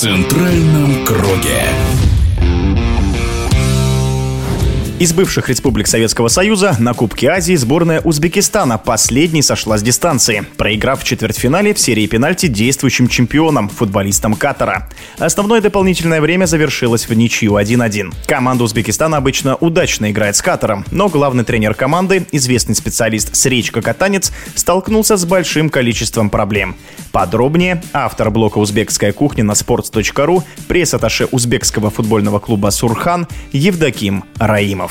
центральном круге. Из бывших республик Советского Союза на Кубке Азии сборная Узбекистана последней сошла с дистанции, проиграв в четвертьфинале в серии пенальти действующим чемпионом, футболистам Катара. Основное дополнительное время завершилось в ничью 1-1. Команда Узбекистана обычно удачно играет с Катаром, но главный тренер команды, известный специалист Сречка Катанец, столкнулся с большим количеством проблем. Подробнее автор блока «Узбекская кухня» на sports.ru, пресс-атташе узбекского футбольного клуба «Сурхан» Евдоким Раимов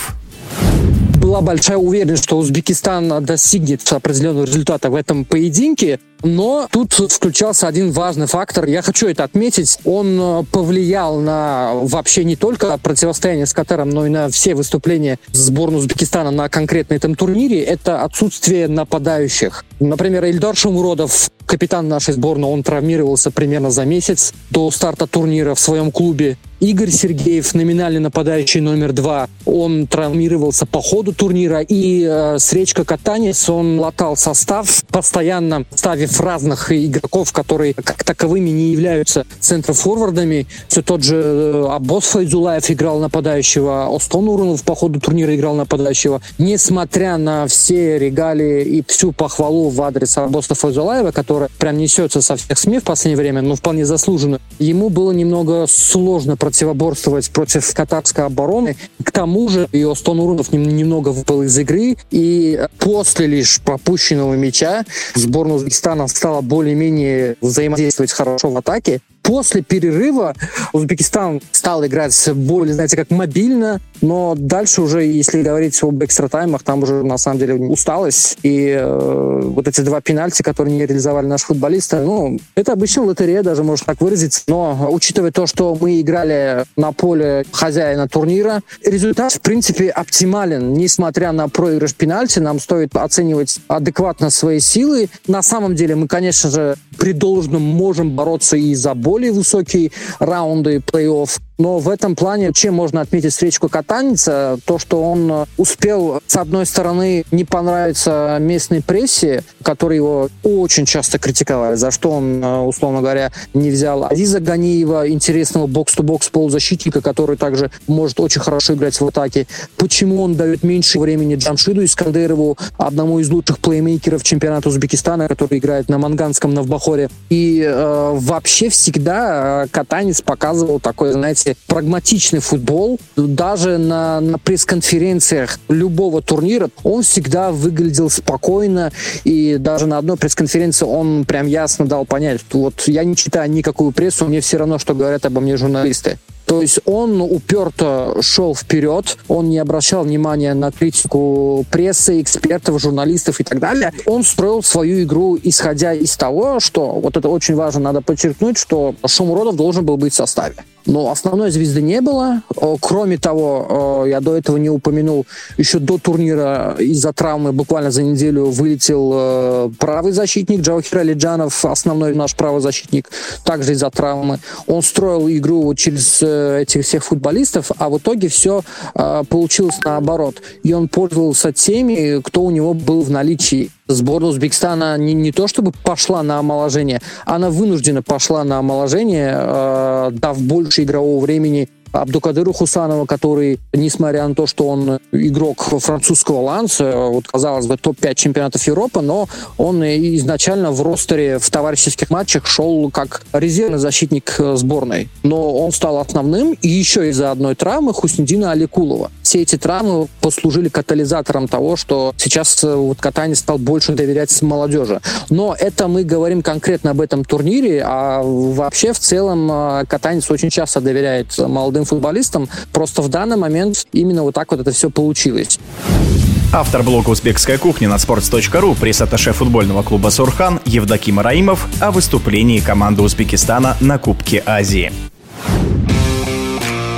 была большая уверенность, что Узбекистан достигнет определенного результата в этом поединке. Но тут включался один важный фактор. Я хочу это отметить. Он э, повлиял на вообще не только противостояние с Катаром, но и на все выступления сборной Узбекистана на конкретно этом турнире. Это отсутствие нападающих. Например, Ильдар Шумуродов, капитан нашей сборной, он травмировался примерно за месяц до старта турнира в своем клубе. Игорь Сергеев, номинальный нападающий номер два, он травмировался по ходу турнира. И э, Сречка Катанец, он латал состав, постоянно ставив разных игроков, которые как таковыми не являются центрофорвардами. Все тот же э, Аббос Файзулаев играл нападающего, Остон Урунов по ходу турнира играл нападающего. Несмотря на все регалии и всю похвалу в адрес Аббоса Файзулаева, которая прям несется со всех СМИ в последнее время, но вполне заслуженно, ему было немного сложно противоборствовать против катарской обороны. К тому же и Остон Урунов немного выпал из игры, и после лишь пропущенного мяча сборная Узбекистана стала более-менее взаимодействовать хорошо в атаке. После перерыва Узбекистан стал играть более, знаете, как мобильно, но дальше уже, если говорить об экстра-таймах, там уже на самом деле усталость. И э, вот эти два пенальти, которые не реализовали наши футболисты, ну, это обычно лотерея, даже можно так выразиться. Но учитывая то, что мы играли на поле хозяина турнира, результат, в принципе, оптимален. Несмотря на проигрыш пенальти, нам стоит оценивать адекватно свои силы. На самом деле мы, конечно же, при должном можем бороться и за более высокие раунды плей-офф. Но в этом плане, чем можно отметить встречку катанца, то, что он успел, с одной стороны, не понравиться местной прессе, которые его очень часто критиковали, за что он, условно говоря, не взял Азиза Ганиева, интересного бокс-то-бокс полузащитника, который также может очень хорошо играть в атаке. Почему он дает меньше времени Джамшиду Искандерову, одному из лучших плеймейкеров чемпионата Узбекистана, который играет на Манганском Навбахоре. И э, вообще всегда катанец показывал такой, знаете, знаете, прагматичный футбол. Даже на, на пресс-конференциях любого турнира он всегда выглядел спокойно. И даже на одной пресс-конференции он прям ясно дал понять, вот я не читаю никакую прессу, мне все равно, что говорят обо мне журналисты. То есть он уперто шел вперед, он не обращал внимания на критику прессы, экспертов, журналистов и так далее. Он строил свою игру, исходя из того, что, вот это очень важно, надо подчеркнуть, что Шумуродов должен был быть в составе. Но основной звезды не было. Кроме того, я до этого не упомянул, еще до турнира из-за травмы буквально за неделю вылетел э, правый защитник Джавахир Алиджанов, основной наш правый защитник, также из-за травмы. Он строил игру вот через э, этих всех футболистов, а в итоге все э, получилось наоборот. И он пользовался теми, кто у него был в наличии сборная Узбекистана не, не то чтобы пошла на омоложение, она вынуждена пошла на омоложение, э, дав больше игрового времени Абдукадыру Хусанова, который, несмотря на то, что он игрок французского ланса, вот, казалось бы, топ-5 чемпионатов Европы, но он изначально в ростере в товарищеских матчах шел как резервный защитник э, сборной. Но он стал основным, и еще из-за одной травмы Хуснедина Аликулова. Все эти травмы послужили катализатором того, что сейчас э, вот катание стал больше доверять молодежи. Но это мы говорим конкретно об этом турнире, а вообще в целом э, катанец очень часто доверяет молодым молодым футболистам. Просто в данный момент именно вот так вот это все получилось. Автор блога «Узбекская кухня» на sports.ru, пресс-атташе футбольного клуба «Сурхан» Евдоким Раимов о выступлении команды Узбекистана на Кубке Азии.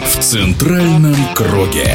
В центральном круге.